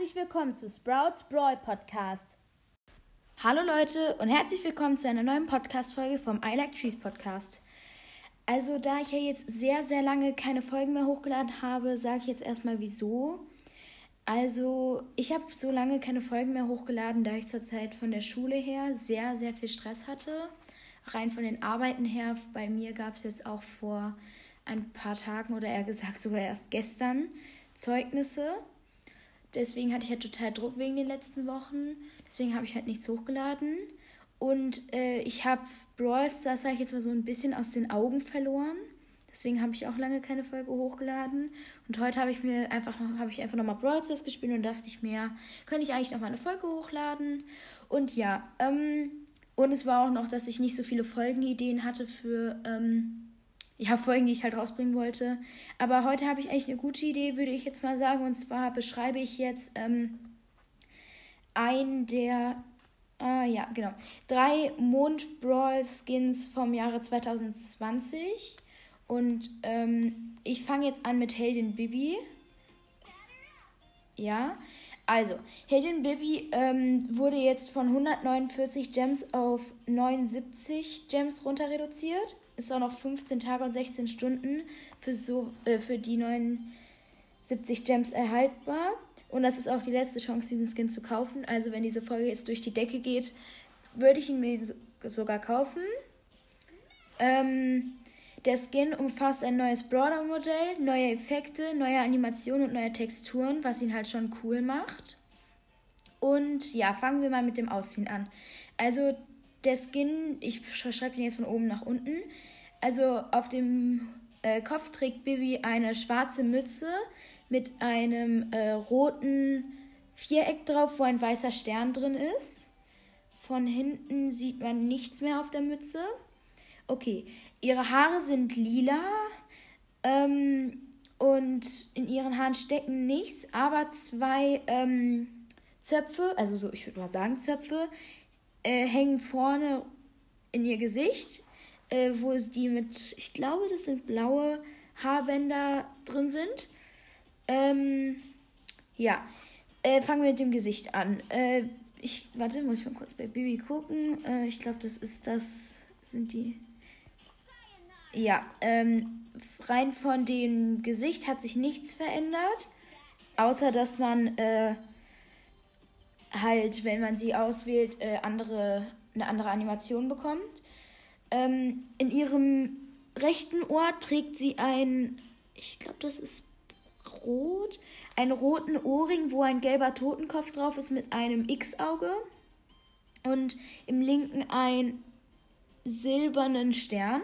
herzlich willkommen zu Sprouts Brawl Podcast. Hallo Leute und herzlich willkommen zu einer neuen Podcast-Folge vom I Like Trees Podcast. Also, da ich ja jetzt sehr, sehr lange keine Folgen mehr hochgeladen habe, sage ich jetzt erstmal wieso. Also, ich habe so lange keine Folgen mehr hochgeladen, da ich zurzeit von der Schule her sehr, sehr viel Stress hatte. Rein von den Arbeiten her, bei mir gab es jetzt auch vor ein paar Tagen oder eher gesagt sogar erst gestern Zeugnisse. Deswegen hatte ich halt total Druck wegen den letzten Wochen. Deswegen habe ich halt nichts hochgeladen. Und äh, ich habe Brawl Stars, sage ich jetzt mal so ein bisschen aus den Augen verloren. Deswegen habe ich auch lange keine Folge hochgeladen. Und heute habe ich mir einfach noch, habe ich einfach nochmal Brawl Stars gespielt und dachte ich mir, könnte ich eigentlich noch mal eine Folge hochladen. Und ja, ähm, und es war auch noch, dass ich nicht so viele Folgenideen hatte für ähm, ja, Folgen, die ich halt rausbringen wollte. Aber heute habe ich eigentlich eine gute Idee, würde ich jetzt mal sagen. Und zwar beschreibe ich jetzt ähm, ein der, äh, ja, genau, drei Mond-Brawl-Skins vom Jahre 2020. Und ähm, ich fange jetzt an mit Heldin Bibi. Ja, also, Heldin Bibi ähm, wurde jetzt von 149 Gems auf 79 Gems runter reduziert. Ist auch noch 15 Tage und 16 Stunden für, so, äh, für die 79 Gems erhaltbar. Und das ist auch die letzte Chance, diesen Skin zu kaufen. Also, wenn diese Folge jetzt durch die Decke geht, würde ich ihn mir sogar kaufen. Ähm, der Skin umfasst ein neues Brawler-Modell, neue Effekte, neue Animationen und neue Texturen, was ihn halt schon cool macht. Und ja, fangen wir mal mit dem Aussehen an. Also der Skin, ich schreibe den jetzt von oben nach unten. Also auf dem äh, Kopf trägt Bibi eine schwarze Mütze mit einem äh, roten Viereck drauf, wo ein weißer Stern drin ist. Von hinten sieht man nichts mehr auf der Mütze. Okay, ihre Haare sind lila ähm, und in ihren Haaren stecken nichts, aber zwei ähm, Zöpfe, also so, ich würde mal sagen Zöpfe, äh, hängen vorne in ihr Gesicht, äh, wo die mit, ich glaube, das sind blaue Haarbänder drin sind. Ähm, ja, äh, fangen wir mit dem Gesicht an. Äh, ich, warte, muss ich mal kurz bei Bibi gucken. Äh, ich glaube, das ist das, sind die ja, ähm, rein von dem Gesicht hat sich nichts verändert, außer dass man äh, halt, wenn man sie auswählt, äh, andere, eine andere Animation bekommt. Ähm, in ihrem rechten Ohr trägt sie ein, ich glaube, das ist rot, einen roten Ohrring, wo ein gelber Totenkopf drauf ist mit einem X-Auge und im linken ein silbernen Stern.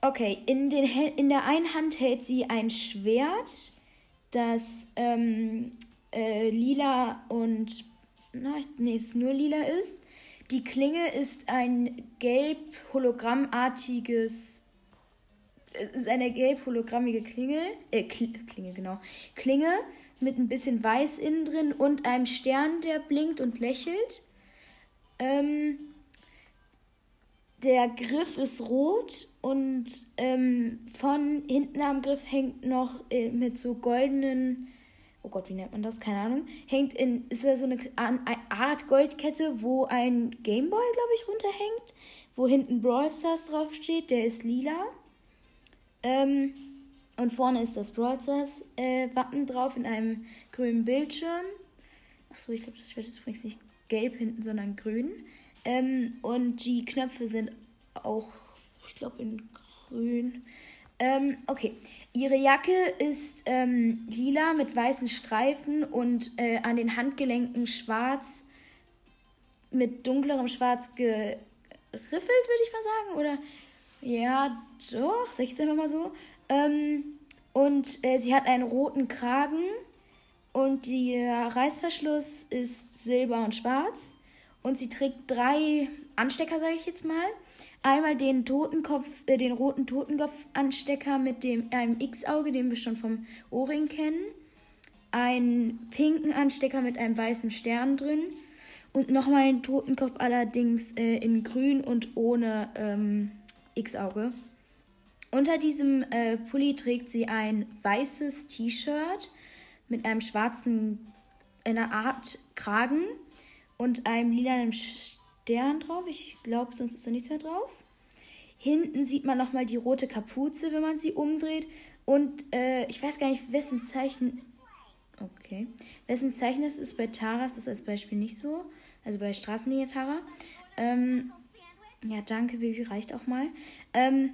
Okay, in, den, in der einen Hand hält sie ein Schwert, das ähm, äh, lila und. Na, nee, es nur lila ist. Die Klinge ist ein gelb-hologrammartiges. Es ist eine gelb-hologrammige Klinge. Äh, Klinge, genau. Klinge mit ein bisschen weiß innen drin und einem Stern, der blinkt und lächelt. Ähm, der Griff ist rot und ähm, von hinten am Griff hängt noch äh, mit so goldenen, oh Gott, wie nennt man das? Keine Ahnung. Hängt in, ist da so eine, Art Goldkette, wo ein Gameboy, glaube ich, runterhängt, wo hinten Brawl Stars draufsteht, der ist lila. Ähm, und vorne ist das Brawl Stars äh, Wappen drauf in einem grünen Bildschirm. Achso, ich glaube, das Schwert ist übrigens nicht gelb hinten, sondern grün. Ähm, und die Knöpfe sind auch, ich glaube, in grün. Ähm, okay, ihre Jacke ist ähm, lila mit weißen Streifen und äh, an den Handgelenken schwarz mit dunklerem Schwarz geriffelt, würde ich mal sagen. Oder ja, doch, sag ich jetzt einfach mal so. Ähm, und äh, sie hat einen roten Kragen und der Reißverschluss ist silber und schwarz und sie trägt drei Anstecker, sage ich jetzt mal. Einmal den Totenkopf, äh, den roten Totenkopf-Anstecker mit dem einem X-Auge, den wir schon vom Ohrring kennen. Einen pinken Anstecker mit einem weißen Stern drin. Und nochmal einen Totenkopf allerdings äh, in grün und ohne ähm, X-Auge. Unter diesem äh, Pulli trägt sie ein weißes T-Shirt mit einem schwarzen einer Art Kragen und einem lilanen Stern drauf. Ich glaube, sonst ist da nichts mehr drauf. Hinten sieht man nochmal die rote Kapuze, wenn man sie umdreht. Und äh, ich weiß gar nicht, wessen Zeichen. Okay. Wessen Zeichen das ist bei Tara ist das als Beispiel nicht so. Also bei Straßenlinie Tara. Ähm, ja, danke, Baby, reicht auch mal. Ähm,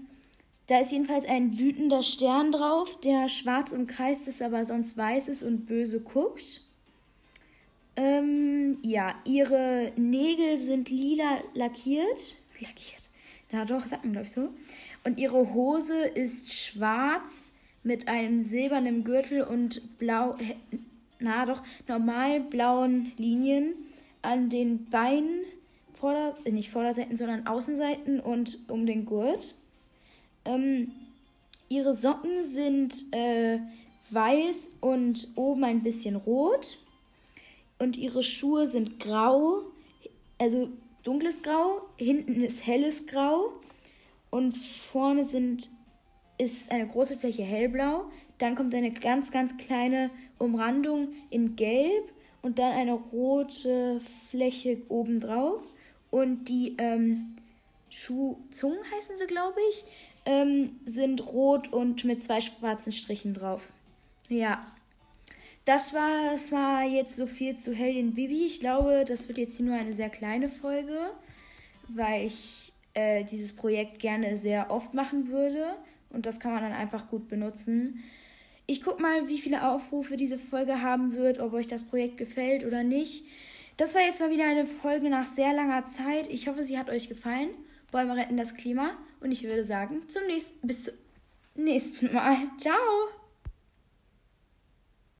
da ist jedenfalls ein wütender Stern drauf, der schwarz umkreist ist, aber sonst weiß ist und böse guckt. Ähm, ja, ihre Nägel sind lila lackiert. Lackiert. Na doch, sagt man, glaube ich, so. Und ihre Hose ist schwarz mit einem silbernen Gürtel und blau, na doch, normal blauen Linien an den Beinen, Vorder-, äh, nicht Vorderseiten, sondern Außenseiten und um den Gurt. Ähm, ihre Socken sind äh, weiß und oben ein bisschen rot. Und ihre Schuhe sind grau, also dunkles Grau, hinten ist helles Grau und vorne sind, ist eine große Fläche hellblau. Dann kommt eine ganz, ganz kleine Umrandung in Gelb und dann eine rote Fläche obendrauf. Und die ähm, Schuhzungen heißen sie, glaube ich, ähm, sind rot und mit zwei schwarzen Strichen drauf. Ja. Das war, das war jetzt so viel zu Heldin Bibi. Ich glaube, das wird jetzt hier nur eine sehr kleine Folge, weil ich äh, dieses Projekt gerne sehr oft machen würde. Und das kann man dann einfach gut benutzen. Ich gucke mal, wie viele Aufrufe diese Folge haben wird, ob euch das Projekt gefällt oder nicht. Das war jetzt mal wieder eine Folge nach sehr langer Zeit. Ich hoffe, sie hat euch gefallen. Bäume retten das Klima. Und ich würde sagen, zum nächsten, bis zum nächsten Mal. Ciao!